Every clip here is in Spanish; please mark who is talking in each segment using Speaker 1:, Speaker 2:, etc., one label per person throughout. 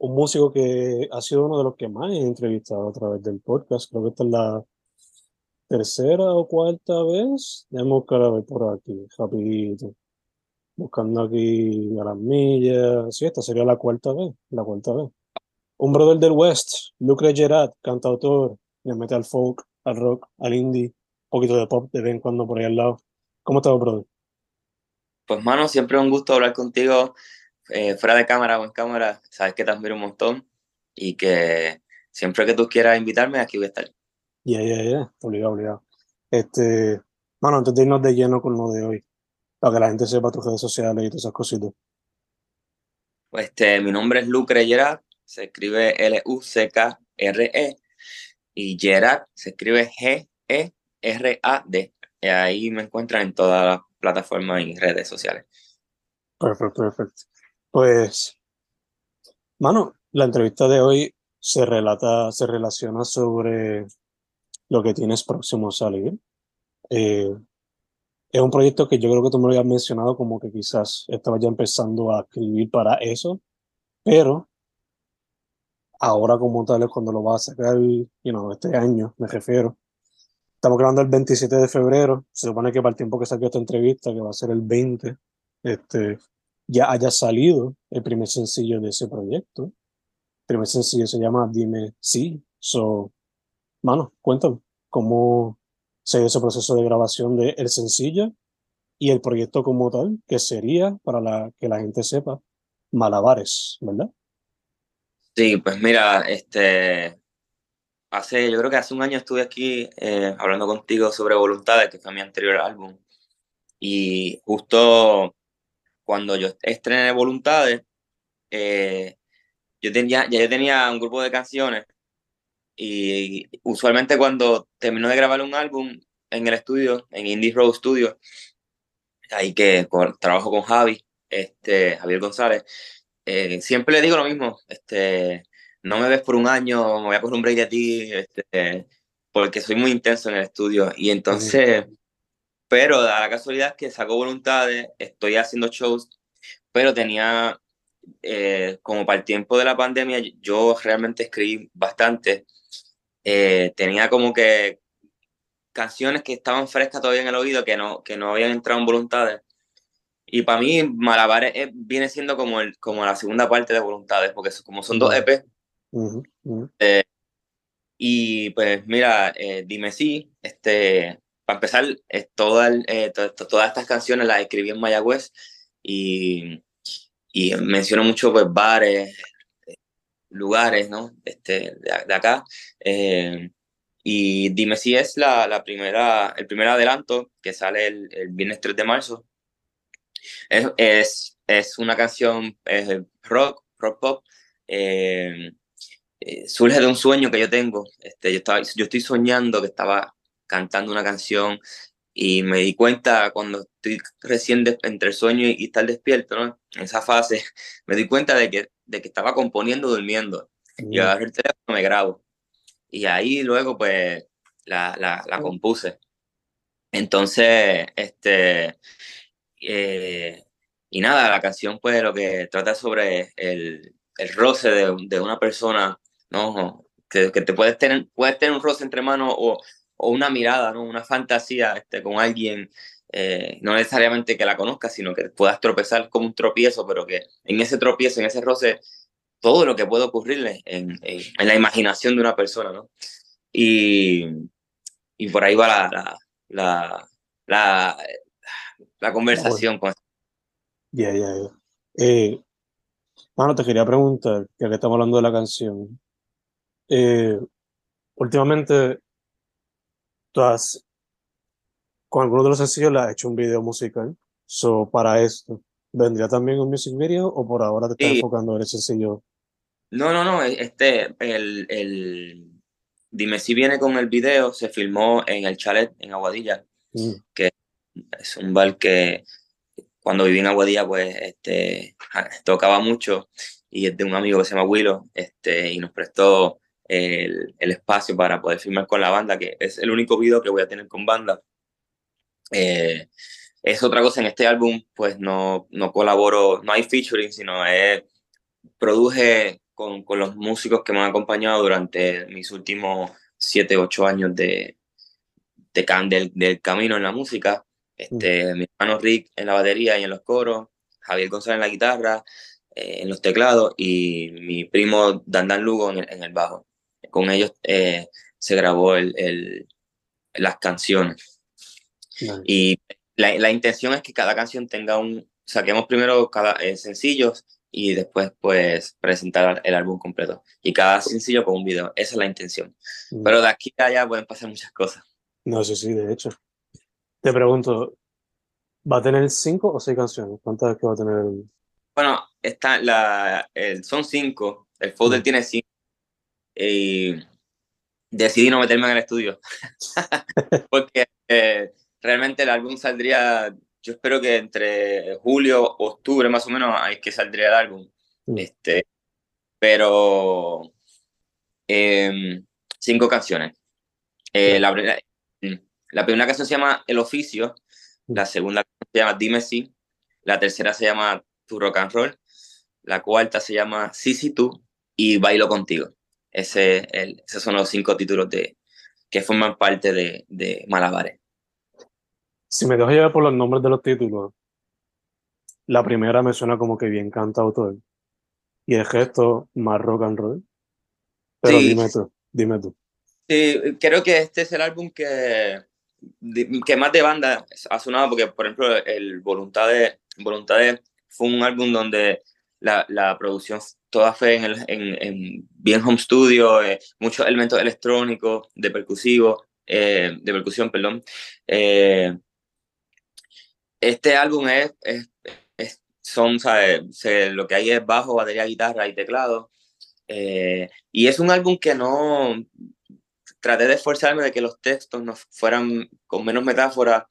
Speaker 1: un músico que ha sido uno de los que más he entrevistado a través del podcast. Creo que esta es la tercera o cuarta vez. Déjame buscar a ver por aquí, rapidito. Buscando aquí a las millas. Sí, esta sería la cuarta vez, la cuarta vez. Un brother del West, Lucre Gerard, cantautor, le mete al folk, al rock, al indie, un poquito de pop de vez en cuando por ahí al lado. ¿Cómo estás, brother?
Speaker 2: Pues, mano, siempre un gusto hablar contigo, eh, fuera de cámara o en cámara. Sabes que te admiro un montón y que siempre que tú quieras invitarme, aquí voy a estar.
Speaker 1: Ya, ya, ya, obligado, obligado. Este, mano, antes de irnos de lleno con lo de hoy, para que la gente sepa tus redes sociales y todas esas cositas.
Speaker 2: Pues, este, mi nombre es Lucre Gerard, se escribe L-U-C-K-R-E y Gerard se escribe G-E-R-A-D. Y ahí me encuentran en todas las plataformas y redes sociales.
Speaker 1: Perfecto, perfecto. Pues, mano, la entrevista de hoy se relata, se relaciona sobre lo que tienes próximo a salir. Eh, es un proyecto que yo creo que tú me lo habías mencionado como que quizás estaba ya empezando a escribir para eso, pero ahora como tal es cuando lo vas a sacar, you know, este año, me refiero. Estamos grabando el 27 de febrero, se supone que para el tiempo que saque esta entrevista, que va a ser el 20, este, ya haya salido el primer sencillo de ese proyecto. El primer sencillo se llama Dime Sí. So, mano, cuéntame, ¿cómo se dio ese proceso de grabación del el sencillo y el proyecto como tal, que sería, para que la gente sepa, Malabares, ¿verdad?
Speaker 2: Sí, pues mira, este, hace, yo creo que hace un año estuve aquí eh, hablando contigo sobre Voluntades, que fue mi anterior álbum. Y justo cuando yo estrené Voluntades, eh, yo tenía, ya yo tenía un grupo de canciones y usualmente cuando termino de grabar un álbum en el estudio, en Indie Road Studio, ahí que trabajo con Javi, este, Javier González, eh, siempre le digo lo mismo, este, no me ves por un año, me voy a coger un break de ti, este, porque soy muy intenso en el estudio. Y entonces, pero a la casualidad que sacó voluntades, estoy haciendo shows, pero tenía, eh, como para el tiempo de la pandemia, yo realmente escribí bastante. Eh, tenía como que canciones que estaban frescas todavía en el oído, que no, que no habían entrado en voluntades. Y para mí, Malabares viene siendo como, el, como la segunda parte de Voluntades, porque como son dos EP, eh, y pues mira, eh, dime sí, este, para empezar, toda, eh, todas estas canciones las escribí en Mayagüez y, y menciono mucho pues bares, lugares, ¿no? Este, de, acá. y Dime si es la, la, primera, el primer adelanto que sale el, el viernes 3 de marzo. Es, es, es una canción rock, rock pop. Eh, eh, surge de un sueño que yo tengo. Este, yo, estaba, yo estoy soñando que estaba cantando una canción y me di cuenta cuando estoy recién entre el sueño y, estar despierto, ¿no? En esa fase, me di cuenta de que, de que estaba componiendo durmiendo. Yo agarro el teléfono, me grabo. Y ahí luego, pues, la, la, la compuse. Entonces, este, eh, y nada, la canción pues lo que trata sobre el, el roce de, de, una persona, ¿no? Que, que, te puedes tener, puedes tener un roce entre manos o, o una mirada, ¿no? Una fantasía este, con alguien, eh, no necesariamente que la conozcas, sino que puedas tropezar como un tropiezo, pero que en ese tropiezo, en ese roce, todo lo que puede ocurrirle en, en, en la imaginación de una persona, ¿no? Y, y por ahí va la, la, la, la, conversación. Con...
Speaker 1: Ya, ya, ya. Eh, mano, te quería preguntar, ya que estamos hablando de la canción. Eh, últimamente, tú has, con alguno de los sencillos, le has hecho un video musical. So, para esto, ¿vendría también un music video o por ahora te estás
Speaker 2: Sí.
Speaker 1: enfocando en el sencillo?
Speaker 2: No, no, no, este, el, el, Dime si viene con el video, se filmó en el chalet en Aguadilla,
Speaker 1: Mm.
Speaker 2: que es un bar que cuando viví en Aguadilla, pues, este, tocaba mucho y es de un amigo que se llama Willow, este, y nos prestó el, el espacio para poder filmar con la banda, que es el único video que voy a tener con banda. Eh, es otra cosa en este álbum, pues no, no colaboro, no hay featuring, sino es, produje con, con los músicos que me han acompañado durante mis últimos siete, ocho años de, de can, del, del camino en la música. Este, mi hermano Rick en la batería y en los coros, Javier González en la guitarra, eh, en los teclados y mi primo Dandan Lugo en el, en el bajo. Con ellos eh, se grabó el, el, las canciones.
Speaker 1: Nice.
Speaker 2: Y la, la, intención es que cada canción tenga un, saquemos primero cada eh, sencillos y después pues presentar el álbum completo. Y cada sencillo con un video. Esa es la intención.
Speaker 1: Mm.
Speaker 2: Pero de aquí a allá pueden pasar muchas cosas.
Speaker 1: No sé si, de hecho. Te pregunto, ¿va a tener cinco o seis canciones? ¿Cuántas que va a tener?
Speaker 2: Bueno, está la, el, son cinco. El folder mm. tiene cinco. Y decidí no meterme en el estudio. Porque eh, realmente el álbum saldría, yo espero que entre julio, octubre más o menos, hay que saldría el álbum. Mm. Este, pero eh, cinco canciones. Eh, la, la, primera canción se llama El Oficio, la segunda se llama Dime Si, la tercera se llama Tu Rock and Roll, la cuarta se llama Sí, sí, tú y Bailo Contigo. Ese, el, esos son los cinco títulos de, que forman parte de, de Malabares.
Speaker 1: Si me dejo llevar por los nombres de los títulos, la primera me suena como que bien cantautor y el gesto más rock and roll. Pero sí. dime tú, dime tú.
Speaker 2: Sí, creo que este es el álbum que, que más de banda ha sonado, porque por ejemplo el Voluntades, Voluntades fue un álbum donde la, la producción toda fue en, el, en, en bien home studio, eh, muchos elementos electrónicos, de percusivo, eh, de percusión, perdón. Eh, este álbum es, es, es son, ¿sabes? Se, lo que hay es bajo, batería, guitarra y teclado. Eh, y es un álbum que no traté de esforzarme de que los textos no fueran con menos metáforas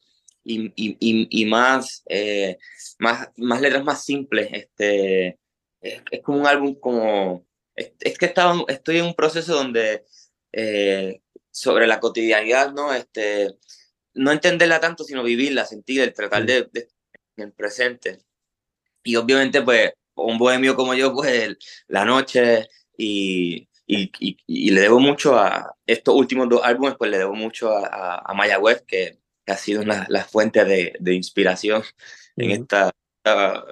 Speaker 2: y, y, y, y más, eh, más, más letras más simples. Este, es, es como un álbum como... Es, es que estaba, estoy en un proceso donde eh, sobre la cotidianidad, ¿no? Este, no entenderla tanto, sino vivirla, sentirla, tratar de, de en el presente. Y obviamente, pues, un bohemio como yo, pues, la noche y, y, y, y, le debo mucho a estos últimos dos álbumes, pues le debo mucho a, a, a que, que, ha sido una, la fuente de, de inspiración en, uh -huh. esta, esta,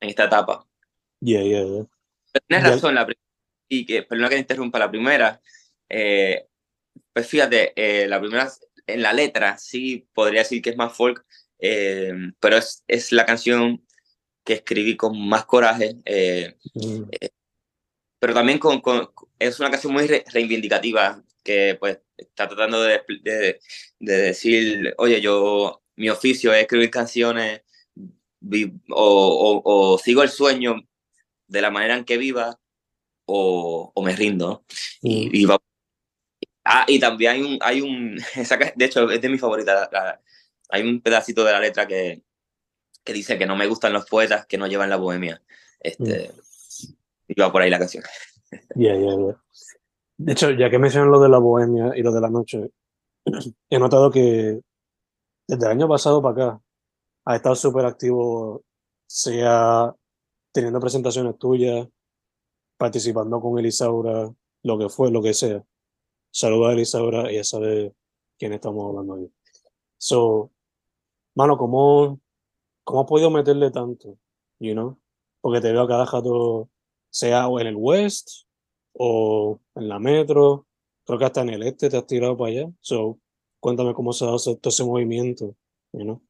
Speaker 2: en esta etapa.
Speaker 1: Yeah, yeah, yeah.
Speaker 2: Tienes yeah. razón, la y que, perdona que te interrumpa, la primera, eh, pues fíjate, eh, la primera, en la letra, sí podría decir que es más folk, eh, pero es, es la canción que escribí con más coraje. Eh, mm. eh, pero también con, con, es una canción muy re, reivindicativa que pues está tratando de, de, de, decir, oye, yo, mi oficio es escribir canciones o, o, o, sigo el sueño de la manera en que viva o, o me rindo. Mm. Y, y, va, ah, y también hay un, hay un de hecho es de mi favorita, la, la, hay un pedacito de la letra que, que dice que no me gustan los poetas que no llevan la bohemia. Este, mm. Y va por ahí la canción.
Speaker 1: Yeah, yeah, yeah. De hecho, ya que mencionan lo de la bohemia y lo de la noche, he notado que desde el año pasado para acá ha estado súper activo, sea teniendo presentaciones tuyas, participando con Elisaura, lo que fue, lo que sea. Saluda a Elisaura, ella sabe quién estamos hablando ahí. So, mano, ¿cómo, cómo has podido meterle tanto? You know? Porque te veo a cada rato, sea o en el West o en la Metro, creo que hasta en el Este te has tirado para allá. So, cuéntame cómo se ha dado todo ese movimiento, you know?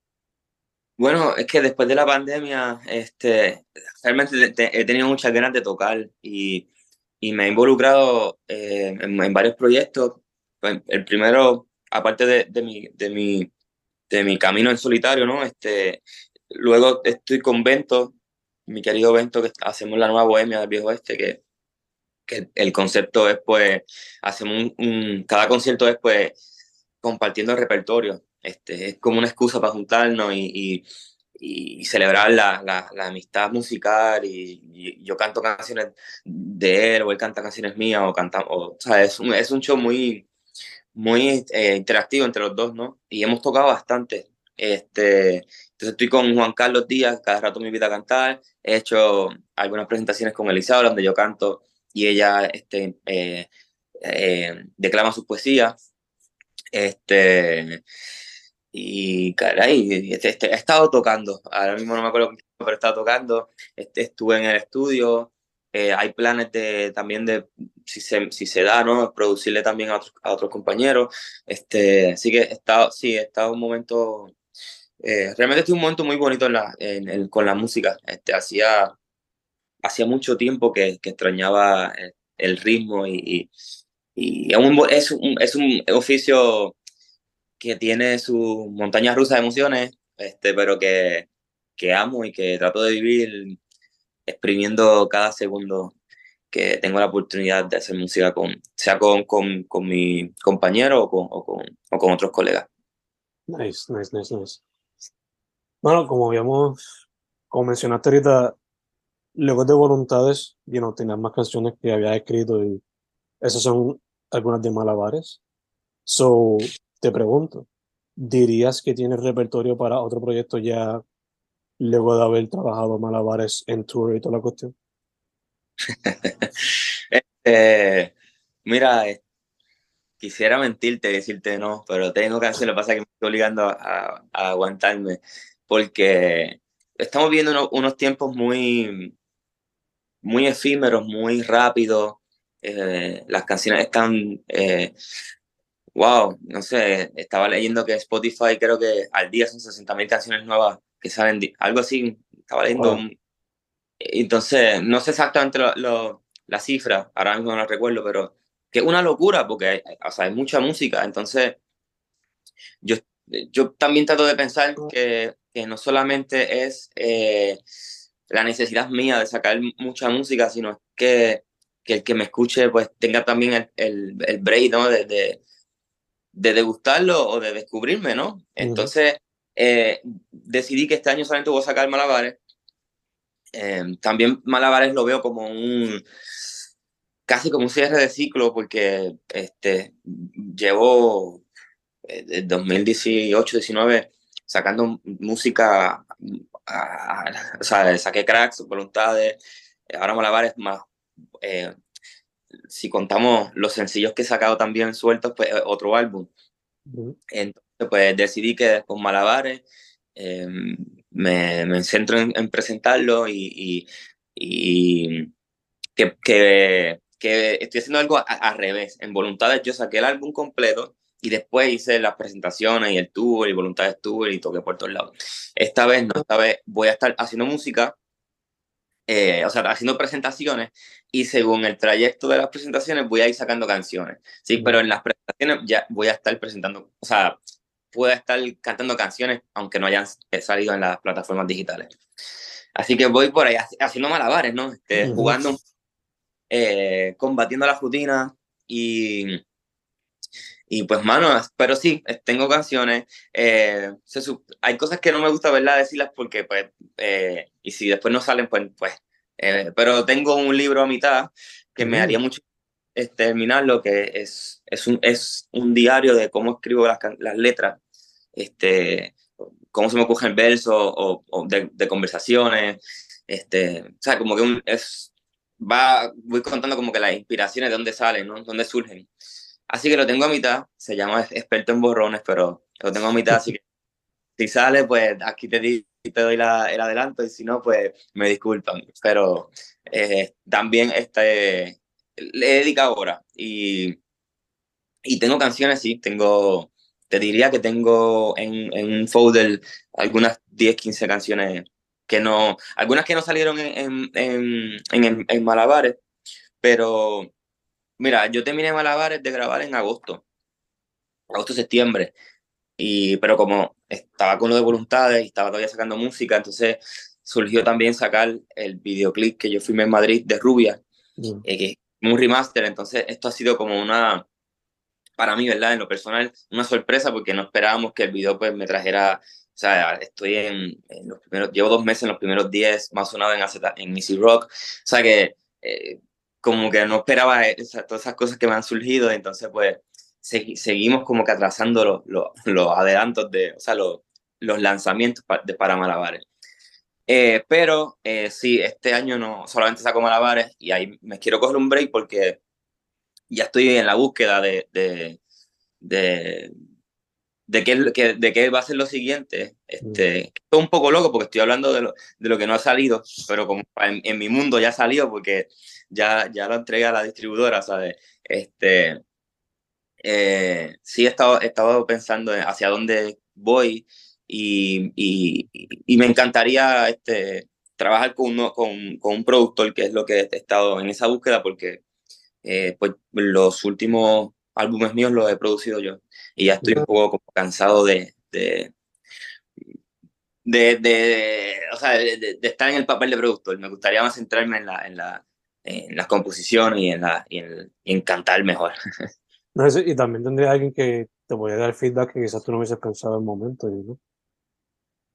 Speaker 2: Bueno, es que después de la pandemia, este, realmente he tenido muchas ganas de tocar y, y me he involucrado eh, en, en, varios proyectos. Pues, el primero, aparte de, de, mi, de, mi, de mi camino en solitario, ¿no? Este, luego estoy con Bento, mi querido Bento, que hacemos la nueva bohemia del viejo este, que, que el concepto es, pues, hacemos un, un cada concierto es, pues, compartiendo el repertorio este, es como una excusa para juntarnos y, y, celebrar la, la, amistad musical y, yo canto canciones de él o él canta canciones mías o canta, o, o sea, es un, es un show muy, muy eh, interactivo entre los dos, ¿no? Y hemos tocado bastante. Este, entonces estoy con Juan Carlos Díaz, cada rato me invita a cantar. He hecho algunas presentaciones con Elizabeth donde yo canto y ella este, eh, eh, declama sus poesías. Este, y caray, este, este, he estado tocando, ahora mismo no me acuerdo, pero he estado tocando, este, estuve en el estudio, eh, hay planes de, también de, si se, si se da, ¿no? Producirle también a otros, a otros compañeros, este, así que he estado, sí, he estado un momento, eh, realmente estoy un momento muy bonito en la, en, con la música, este, hacía, hacía mucho tiempo que, que extrañaba el, el ritmo y, y, y es, un, es, un, es un oficio que tiene sus montañas rusas de emociones, este, pero que, que amo y que trato de vivir exprimiendo cada segundo que tengo la oportunidad de hacer música con, sea con, con, con mi compañero o con, o con, o con otros colegas.
Speaker 1: Nice, nice, nice, nice. Bueno, como habíamos, como mencionaste ahorita, luego de Voluntades, you know, tenías más canciones que había escrito y esas son algunas de Malabares. So, te pregunto, ¿dirías que tienes repertorio para otro proyecto ya luego de haber trabajado Malabares en tour y toda la cuestión?
Speaker 2: este, mira, quisiera mentirte y decirte no, pero tengo que hacer, lo que pasa que me estoy obligando a, aguantarme, porque estamos viendo unos, unos tiempos muy, muy efímeros, muy rápidos, eh, las canciones están eh, wow, no sé, estaba leyendo que Spotify creo que al día son 60.000 canciones nuevas que salen, algo así, estaba leyendo. Wow. Entonces, no sé exactamente lo, lo, la cifra, ahora mismo no la recuerdo, pero que es una locura porque o sea, hay mucha música. Entonces, yo, yo también trato de pensar que, que no solamente es eh, la necesidad mía de sacar mucha música, sino que, que el que me escuche pues tenga también el, el, el break, ¿no? De, de, de degustarlo o de descubrirme, ¿no? Entonces, eh, decidí que este año solamente voy a sacar malabares. Eh, también malabares lo veo como un, casi como un cierre de ciclo, porque este, llevo eh, 2018-19 sacando música, a, o sea, saqué cracks, voluntades, ahora malabares más eh, si contamos los sencillos que he sacado también sueltos, pues otro álbum. Uh -huh. Entonces, pues decidí que con Malabares eh, me, me, centro en, en presentarlo y, y, y que, que, que, estoy haciendo algo al revés. En Voluntades yo saqué el álbum completo y después hice las presentaciones y el tour y Voluntades Tour y toqué por todos lados. Esta vez no, esta vez voy a estar haciendo música eh, o sea, haciendo presentaciones y según el trayecto de las presentaciones voy a ir sacando canciones, ¿sí? Pero en las presentaciones ya voy a estar presentando, o sea, puedo estar cantando canciones aunque no hayan salido en las plataformas digitales. Así que voy por ahí haciendo malabares, ¿no? Este. Jugando, eh, combatiendo la rutina y, y pues, mano, pero sí, tengo canciones. Eh, se, hay cosas que no me gusta, ¿verdad? Decirlas porque, pues, eh, y si después no salen, pues, pues. Eh, pero tengo un libro a mitad que me haría mucho terminar lo que es, es, un, es un diario de cómo escribo las, las letras, este, cómo se me ocurre el verso o, o de, de, conversaciones, este, o sea, como que un, es, va, voy contando como que las inspiraciones de dónde salen, ¿no? Dónde surgen. Así que lo tengo a mitad, se llama experto en borrones, pero lo tengo a mitad, así que si sale, pues aquí te, di, doy el adelanto y si no, pues me disculpan. Pero eh, también este, le he dedicado ahora y, y tengo canciones, sí, tengo, te diría que tengo en, en un folder algunas 10, 15 canciones que no, algunas que no salieron en, en, en, en Malabares, pero mira, yo terminé Malabares de grabar en agosto, agosto, septiembre, y, pero como estaba con lo de voluntades y estaba todavía sacando música, entonces surgió también sacar el videoclip que yo filmé en Madrid de Rubia, mm. eh, que un remaster, entonces esto ha sido como una, para mí, ¿verdad? En lo personal, una sorpresa porque no esperábamos que el video pues me trajera, o sea, estoy en, los primeros, llevo dos meses en los primeros 10 más sonado en, en Missy Rock, o sea que eh, como que no esperaba todas esas cosas que me han surgido, entonces pues seguimos como que atrasando los, los, adelantos de, o sea, los, los lanzamientos de, para Malabares. Eh, pero eh, sí, este año no solamente saco malabares y ahí me quiero coger un break porque ya estoy en la búsqueda de, de, de, de, qué, de qué va a ser lo siguiente. Este, mm. Estoy un poco loco porque estoy hablando de lo, de lo que no ha salido, pero como en, mi mundo ya salió porque ya, ya lo entregué a la distribuidora, ¿sabes? Este, eh, sí he estado, he estado pensando hacia dónde voy y, y, y me encantaría este, trabajar con, uno, con, con, un productor, que es lo que he estado en esa búsqueda, porque eh, pues, los últimos álbumes míos los he producido yo y ya estoy un poco como cansado de, de, de, de o sea, de, estar en el papel de productor. Me gustaría más centrarme en, la, en, la, en las composiciones y en, la, y en, en cantar mejor.
Speaker 1: No, y también tendría alguien que te voy a dar feedback que quizás tú no hubieses pensado en el momento. ¿no?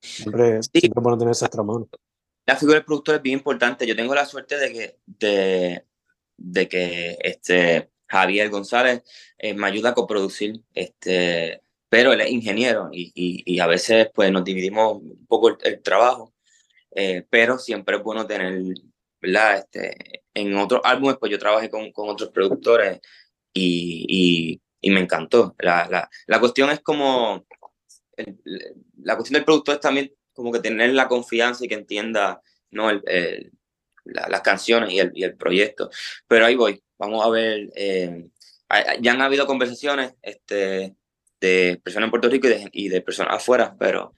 Speaker 1: Siempre, sí. siempre bueno tener esa extra mano.
Speaker 2: La figura del productor es bien importante. Yo tengo la suerte de que, de, de que este, Javier González eh, me ayuda a coproducir, este, pero él es ingeniero y, y, y a veces pues, nos dividimos un poco el, el trabajo, eh, pero siempre es bueno tener, ¿verdad? Este, en otros álbumes, pues yo trabajé con, con otros productores y, y, me encantó. La, la, la cuestión es como la cuestión del productor es también como que tener la confianza y que entienda ¿no? El, las canciones y el, y el, proyecto. Pero ahí voy, vamos a ver. Eh, ya han habido conversaciones este, de personas en Puerto Rico y de, y de personas afuera, pero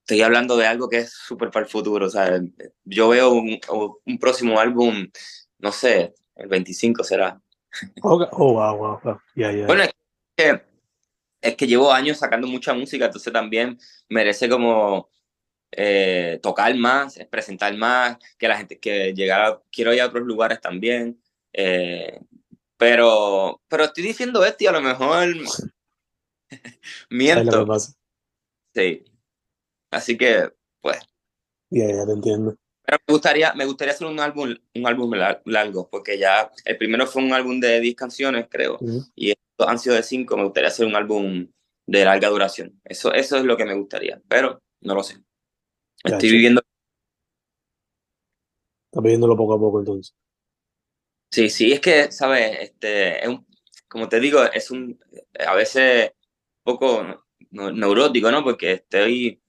Speaker 2: estoy hablando de algo que es súper para el futuro. O sea, yo veo un, un, próximo álbum, no sé, el 25 será.
Speaker 1: Oh, wow, wow, wow. Yeah, yeah.
Speaker 2: Bueno, es que es que llevo años sacando mucha música, entonces también merece como eh, tocar más, presentar más, que la gente, que llegar, quiero ir a otros lugares también. Eh, pero, pero estoy diciendo esto y a lo mejor miento. Sí. Así que, pues.
Speaker 1: Ya, ya te entiendo.
Speaker 2: Pero me gustaría, me gustaría hacer un álbum, un álbum largo, porque ya el primero fue un álbum de 10 canciones, creo, y estos han sido de 5. Me gustaría hacer un álbum de larga duración. Eso, eso es lo que me gustaría, pero no lo sé. Estoy viviendo.
Speaker 1: Estás viviéndolo poco a poco, entonces.
Speaker 2: Sí, sí, es que, ¿sabes? Este, es un, como te digo, es un, a veces poco neurótico, ¿no? Porque estoy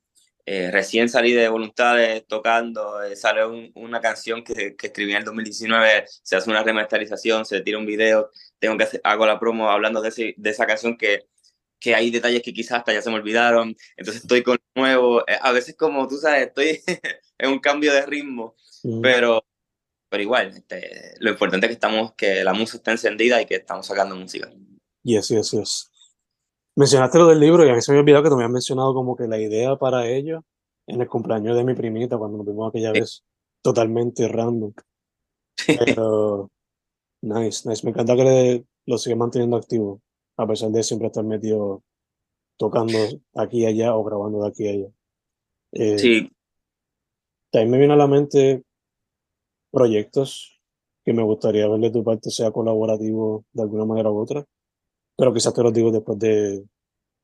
Speaker 2: eh, recién salí de Voluntades tocando, eh, sale una canción que, que, escribí en el 2019, se hace una remasterización, se tira un video, tengo que hacer, hago la promo hablando de, ese, de esa canción que, que hay detalles que quizás hasta ya se me olvidaron, entonces estoy con nuevo, eh, a veces como tú sabes, estoy en un cambio de ritmo, pero, pero igual, este, lo importante es que, estamos, que la música está encendida y que estamos sacando música.
Speaker 1: Yes, yes, yes. Mencionaste lo del libro y a mí se me había olvidado que te habían mencionado como que la idea para ello en el cumpleaños de mi primita cuando nos vimos aquella vez totalmente random. Pero nice, nice. Me encanta que lo sigue manteniendo activo a pesar de siempre estar metido tocando aquí y allá o grabando de aquí y allá.
Speaker 2: Eh, sí.
Speaker 1: También me viene a la mente proyectos que me gustaría ver de tu parte sea colaborativo de alguna manera u otra, pero quizás te lo digo después de,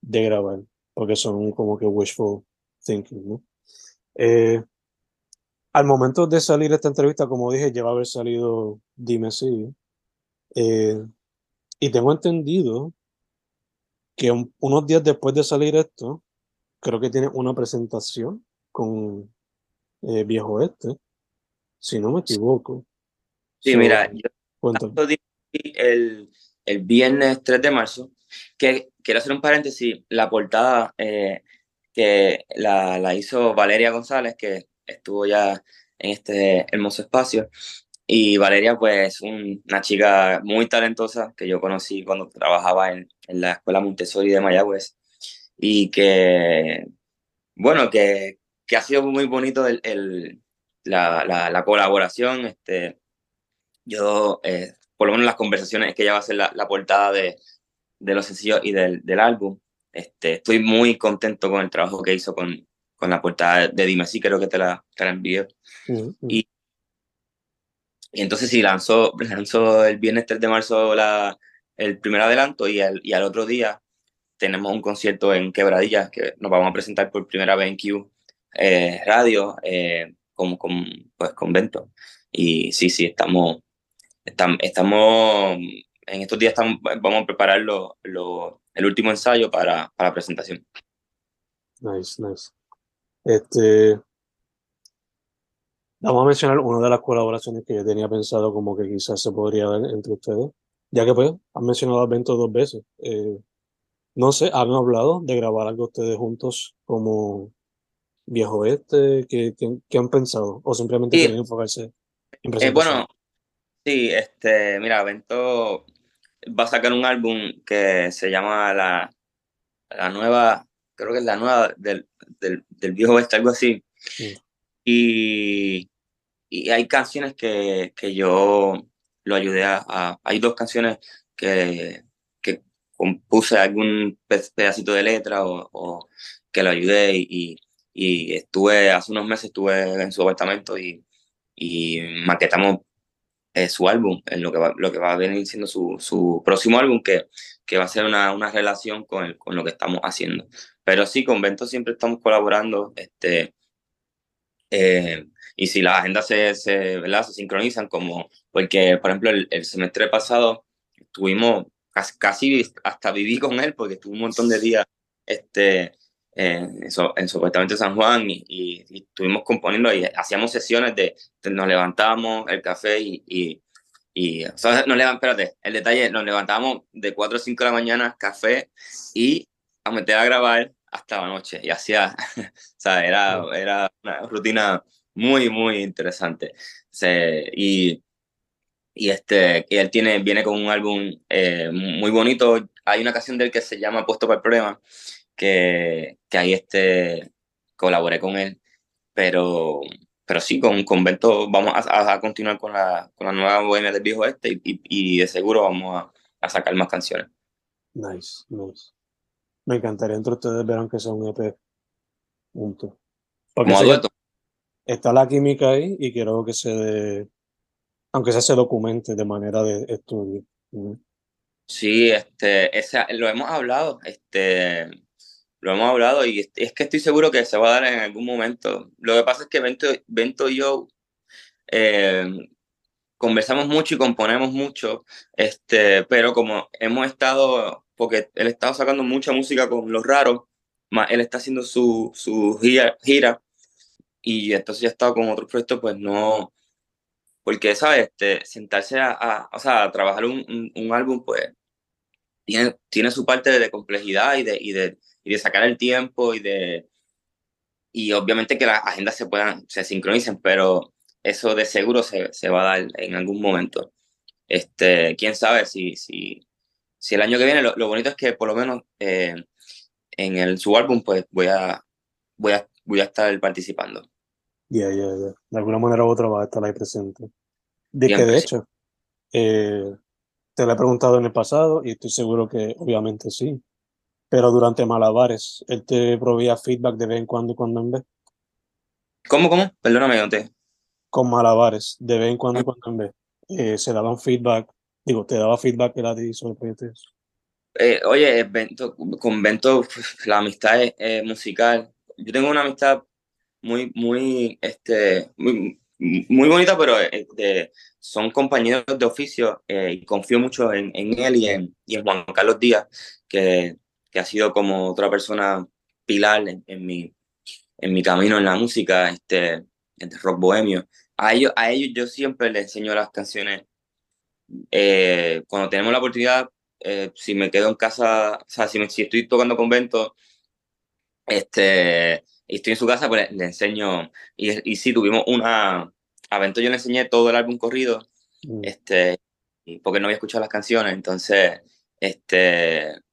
Speaker 1: de grabar, porque son como que wishful thinking, ¿no? Eh, al momento de salir esta entrevista, como dije, ya va a haber salido Dime Si. Eh, y tengo entendido que unos días después de salir esto, creo que tiene una presentación con eh, Viejo Este, si no me equivoco.
Speaker 2: Sí, mira, yo el, el viernes 3 de marzo, que quiero hacer un paréntesis, la portada eh, que la, la hizo Valeria González, que estuvo ya en este hermoso espacio. Y Valeria, pues, una chica muy talentosa que yo conocí cuando trabajaba en, en, la Escuela Montessori de Mayagüez. Y que, bueno, que, que ha sido muy bonito el, el la, la, la, colaboración. Este, yo, eh, por lo menos las conversaciones, que ella va a ser la, la portada de, de los sencillos y del, del álbum. Este, estoy muy contento con el trabajo que hizo con, con la portada de Dime Si, creo que te la, te la envié. Y, y, entonces sí, lanzó, lanzó el viernes 3 de marzo la, el primer adelanto y, el, y al otro día tenemos un concierto en Quebradilla que nos vamos a presentar por primera vez en Q eh, Radio eh, con, con, pues, convento. Y sí, sí, estamos, estamos, en estos días estamos, vamos a preparar lo, lo, el último ensayo para, para la presentación.
Speaker 1: Nice, nice. Este, vamos a mencionar una de las colaboraciones que yo tenía pensado como que quizás se podría ver entre ustedes, ya que pues han mencionado a Bento dos veces. Eh, no sé, ¿han hablado de grabar algo ustedes juntos como Viejo Este? ¿Qué, qué, han pensado? ¿O simplemente quieren enfocarse en
Speaker 2: eh, Bueno, sí, este, mira, Bento va a sacar un álbum que se llama La, la Nueva, creo que es la nueva del, del, del viejo oeste, algo así. Y, y, hay canciones que, que yo lo ayudé a, Hay dos canciones que, que compuse algún pedacito de letra o, o que lo ayudé y, y, estuve, hace unos meses estuve en su apartamento y, y maquetamos eh, su álbum, en lo que va, lo que va a venir siendo su, su próximo álbum, que, que va a ser una, una relación con, el, con lo que estamos haciendo. Pero sí, con Vento siempre estamos colaborando, este, eh, y si las agendas se, se, se sincronizan, como, porque, por ejemplo, el, el semestre pasado estuvimos casi, hasta viví con él, porque estuve un montón de días este, en, en supuestamente San Juan y, y, estuvimos componiendo y hacíamos sesiones de, nos levantábamos el café y, y, y o sea, nos espérate, el detalle, nos levantábamos de 4 o 5 de la mañana, café y a meter a grabar hasta la noche y hacía, o sea, era, era una rutina muy, muy interesante. Se, y, y este, y él tiene, viene con un álbum eh, muy bonito. Hay una canción de él que se llama Puesto para el Problema, que, que ahí este, colaboré con él, pero, pero sí, con Convento vamos a, a, continuar con la, con la nueva bohemia del viejo este y, y, de seguro vamos a, a, sacar más canciones.
Speaker 1: Nice, nice. Me encantaría entre ustedes ver aunque sea un EP junto.
Speaker 2: Como
Speaker 1: está la química ahí y quiero que se de, aunque sea se documente de manera de estudio.
Speaker 2: Sí, este, ese, lo hemos hablado, este, lo hemos hablado y es que estoy seguro que se va a dar en algún momento. Lo que pasa es que Bento, Bento y yo eh, conversamos mucho y componemos mucho, este, pero como hemos estado, porque él estado sacando mucha música con los raros, más él está haciendo su, su gira, gira y entonces ya ha estado con otros proyectos, pues no, porque, ¿sabes? Este, sentarse a, a, o sea, a trabajar un, un, un, álbum, pues tiene, tiene su parte de complejidad y de, y de y de sacar el tiempo y de... Y obviamente que las agendas se puedan, se sincronicen, pero eso de seguro se, se va a dar en algún momento. Este, quién sabe si, si, si el año que viene, lo, lo bonito es que por lo menos eh, en el su álbum, pues voy a, voy a, voy a estar participando.
Speaker 1: Ya, ya, ya. De alguna manera u otra va a estar ahí presente. De que de hecho, eh, te lo he preguntado en el pasado y estoy seguro que obviamente sí pero durante malabares, él te proveía feedback de vez en cuando y cuando en vez.
Speaker 2: ¿Cómo, cómo? Perdóname, no te.
Speaker 1: Con malabares, de vez en cuando y cuando en vez. eh, se daban feedback, digo, te daba feedback el a ti sobre proyectos.
Speaker 2: Eh, oye, Bento, con Bento la amistad es, musical. Yo tengo una amistad muy, muy, este, muy, muy bonita, pero este, son compañeros de oficio eh, y confío mucho en, en él y en, y en, Juan Carlos Díaz, que, que, ha sido como otra persona pilar en, en, mi, en mi camino en la música, este, este rock bohemio. A ellos, a ellos yo siempre les enseño las canciones. Eh, cuando tenemos la oportunidad, eh, si me quedo en casa, o sea, si, me, si estoy tocando convento, este, y estoy en su casa, pues le, enseño. Y, y sí, tuvimos una. A Bento yo le enseñé todo el álbum corrido, mm. este, porque no había escuchado las canciones, entonces, este,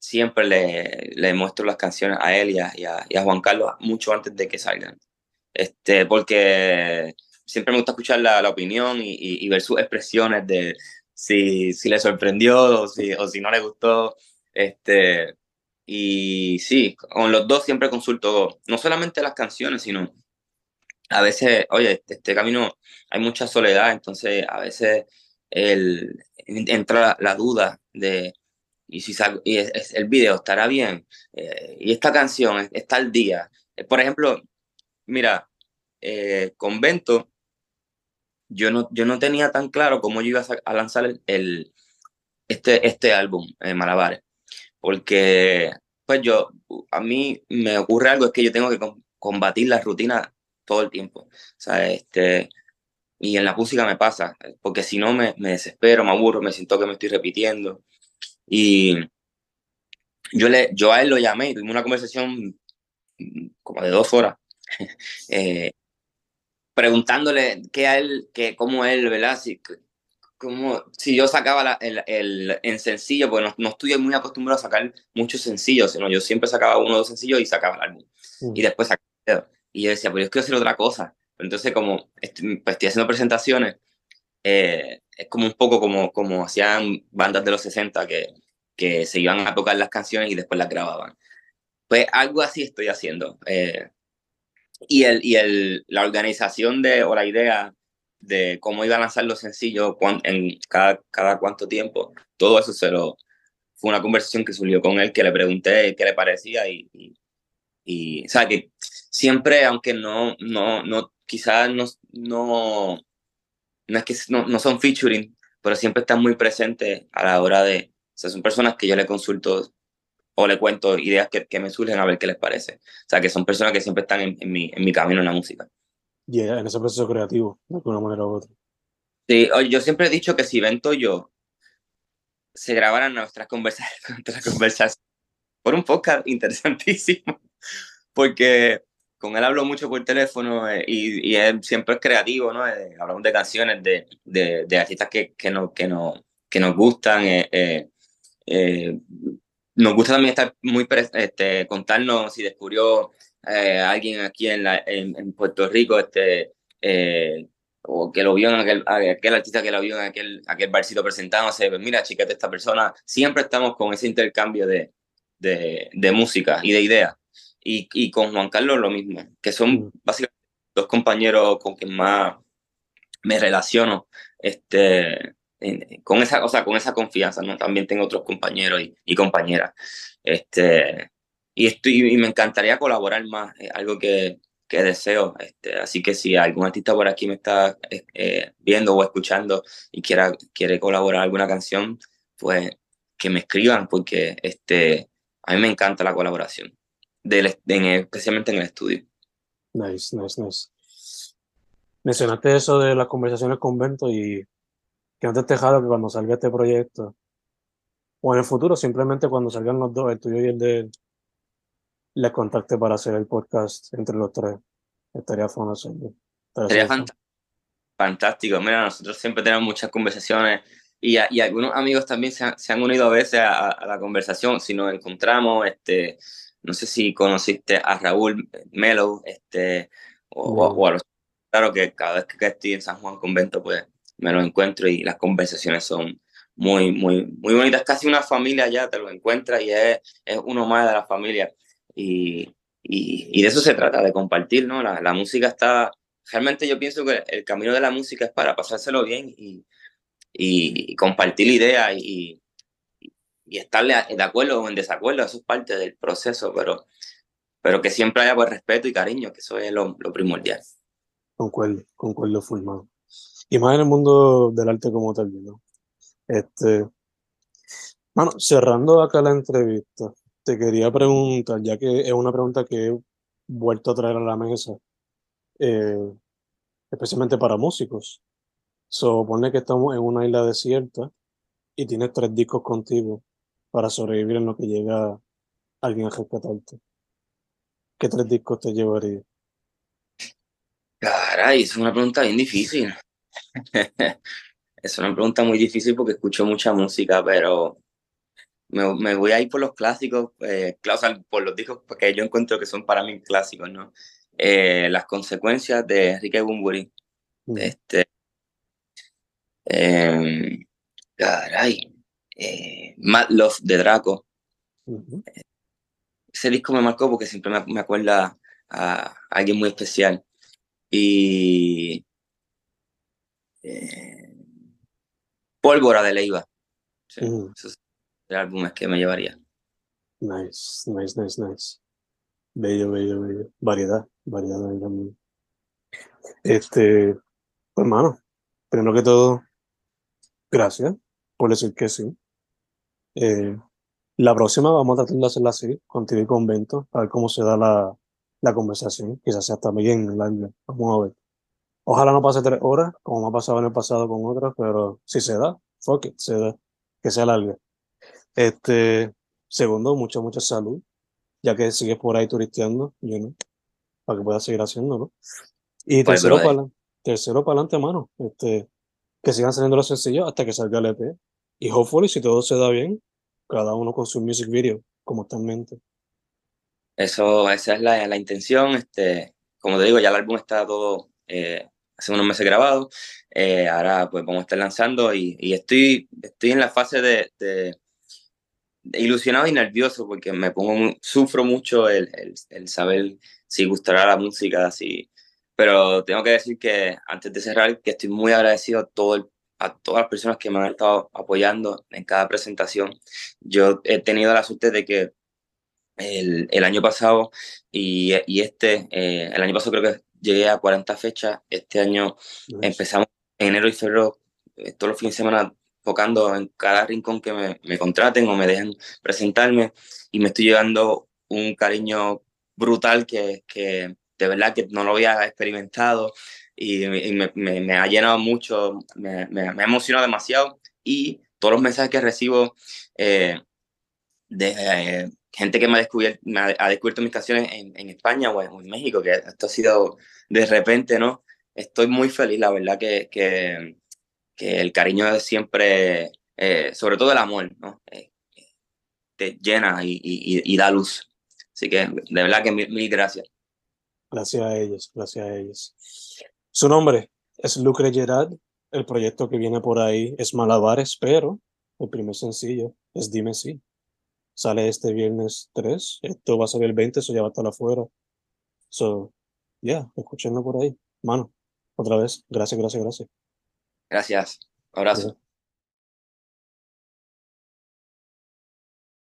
Speaker 2: siempre le, le muestro las canciones a él y a, y a, Juan Carlos mucho antes de que salgan. Este, porque siempre me gusta escuchar la, la opinión y, y, ver sus expresiones de, si, si le sorprendió o si, o si no le gustó. Este, y sí, con los dos siempre consulto no solamente las canciones, sino a veces, oye, este, este camino hay mucha soledad, entonces a veces el, entra la, duda de, y si y el video estará bien, eh, y esta canción está al día. Eh, por ejemplo, mira, eh, Convento yo no, yo no tenía tan claro cómo yo iba a, lanzar el, este, este álbum, eh, Malabares, porque pues yo, a mí me ocurre algo, es que yo tengo que combatir la rutina todo el tiempo, este, y en la música me pasa, porque si no me, me desespero, me aburro, me siento que me estoy repitiendo, y yo, le, yo a él lo llamé y tuvimos una conversación como de dos horas, eh, preguntándole qué a él, que, cómo él, ¿verdad? Si, como, si yo sacaba el, el, en sencillo, porque no, no, estoy muy acostumbrado a sacar muchos sencillos, sino yo siempre sacaba uno o dos sencillos y sacaba el álbum. Mm. Y después sacaba Y yo decía, pero yo quiero hacer otra cosa. Entonces, como estoy, pues, estoy haciendo presentaciones, eh, es como un poco como, como hacían bandas de los 60 que, que se iban a tocar las canciones y después las grababan. Pues algo así estoy haciendo. Eh, y, el, y el, la organización de, o la idea de cómo iba a lanzar los sencillos en cada, cada cuánto tiempo, todo eso se lo, fue una conversación que surgió con él, que le pregunté qué le parecía y, y, y o sea, que siempre, aunque no, no, no, quizás no, no, no es que no, no son featuring, pero siempre están muy presentes a la hora de, sea, son personas que yo le consulto o le cuento ideas que, que, me surgen a ver qué les parece. O sea, que son personas que siempre están en, en, mi, en mi camino en la música.
Speaker 1: Y en ese proceso creativo, de alguna manera u otra.
Speaker 2: Sí, yo siempre he dicho que si Vento y yo se grabaran nuestras conversaciones, nuestras conversaciones por un podcast interesantísimo, porque con él hablo mucho por teléfono eh, y, y, él siempre es creativo, ¿no? Eh, hablamos de canciones, de, de, de artistas que, que, no, que, no, que nos gustan, eh, eh, nos gusta también estar muy este, contarnos si descubrió eh, alguien aquí en, la, en, Puerto Rico este eh, o que lo vio en aquel, aquel artista que lo vio en aquel, aquel barcito presentándose, pues mira, de esta persona, siempre estamos con ese intercambio de, de, de música y de ideas. Y, y, con Juan Carlos lo mismo, que son mm. básicamente dos compañeros con quien más me relaciono este, con esa, o sea, con esa confianza, ¿no? También tengo otros compañeros y, y compañeras. Este, y, estoy, y me encantaría colaborar más, algo que, que deseo. Este, así que si algún artista por aquí me está eh, viendo o escuchando y quiera, quiere colaborar alguna canción, pues que me escriban, porque este, a mí me encanta la colaboración, del, en, especialmente en el estudio.
Speaker 1: Nice, nice, nice. Mencionaste eso de las conversaciones con Bento y que no te que cuando salga este proyecto, o en el futuro, simplemente cuando salgan los dos, el tuyo y el de él, les contacte para hacer el podcast entre los tres. Estaría
Speaker 2: fantástico. Sería fantástico. Mira, nosotros siempre tenemos muchas conversaciones y, y algunos amigos también se han, se han unido a veces a, la conversación. Si nos encontramos, este, no sé si conociste a Raúl Melo, este, o, o a los claro que cada vez que estoy en San Juan Convento, pues me lo encuentro y las conversaciones son muy, muy, muy bonitas. Casi una familia ya te lo encuentras y es, es uno más de la familia. Y, y, y, de eso se trata, de compartir, ¿no? La, la música está realmente yo pienso que el camino de la música es para pasárselo bien y, y, compartir ideas y, y estarle de acuerdo o en desacuerdo, eso es parte del proceso, pero, pero que siempre haya pues, respeto y cariño, que eso es lo, lo primordial.
Speaker 1: Concuerdo, concuerdo formado. Y más en el mundo del arte como tal, ¿no? Este, bueno, cerrando acá la entrevista, te quería preguntar, ya que es una pregunta que he vuelto a traer a la mesa, eh, especialmente para músicos. Supone que estamos en una isla desierta y tienes tres discos contigo para sobrevivir en lo que llega alguien a rescatarte. ¿Qué tres discos te llevaría?
Speaker 2: Caray, es una pregunta bien difícil. es una pregunta muy difícil porque escucho mucha música, pero me, me voy a ir por los clásicos, eh, por los discos que yo encuentro que son para mí clásicos, ¿no? Eh, las consecuencias de Enrique Bunbury. Mm. Este, eh, caray, eh, Mad Love de Draco. Ese disco me marcó porque siempre me, me acuerda a, alguien muy especial. Y eh, Pólvora de Leiva. Sí, Esos son álbumes que me llevaría.
Speaker 1: Nice, nice, nice, nice. Bello, bello, bello. Variedad, variedad también. Este, pues hermano, primero que todo, gracias por decir que sí. Eh, la próxima vamos a tratar de hacerla así, contigo y con Bento, a ver cómo se da la, la conversación. Quizás sea también larga. Vamos a ver. Ojalá no pase tres horas, como me ha pasado en el pasado con otras, pero si se da, fuck it, se da, que sea larga. Este, segundo, mucha, mucha salud, ya que sigues por ahí turisteando, you know, para que puedas seguir haciéndolo. Y tercero, para, tercero para adelante, mano, este, que sigan saliendo los sencillos hasta que salga el EP. Y hopefully, si todo se da bien, cada uno con su music video, como está en mente.
Speaker 2: Eso, esa es la, la intención. Este, como te digo, ya el álbum está todo eh, hace unos meses grabado. Eh, ahora pues vamos a estar lanzando y, y, estoy, estoy en la fase de, de, ilusionado y nervioso porque me pongo, sufro mucho el, el, el, saber si gustará la música, si, pero tengo que decir que antes de cerrar, que estoy muy agradecido a todo el a todas las personas que me han estado apoyando en cada presentación. Yo he tenido la suerte de que el, el año pasado y, y este, eh, el año pasado creo que llegué a 40 fechas, este año empezamos en enero y febrero, eh, todos los fines de semana tocando en cada rincón que me, me contraten o me dejen presentarme y me estoy llevando un cariño brutal que, que de verdad que no lo había experimentado y, me, me, ha llenado mucho, me, me, ha emocionado demasiado y todos los mensajes que recibo eh, de eh, gente que me ha, descubierto, me ha, descubierto mis canciones en, en España o en, México, que esto ha sido de repente, ¿no? Estoy muy feliz, la verdad, que, que, que el cariño siempre, eh, sobre todo el amor, ¿no? te llena y, y, y, da luz. Así que de verdad que mil, mil gracias.
Speaker 1: Gracias a ellos, gracias a ellos. Su nombre es Lucre Gerard. El proyecto que viene por ahí es Malabares, pero el primer sencillo es Dime Si. Sale este viernes 3. Esto va a salir el 20, eso ya va a estar afuera. So, ya, yeah, escuchenlo por ahí. Mano, otra vez, gracias, gracias, gracias.
Speaker 2: Gracias. Abrazo.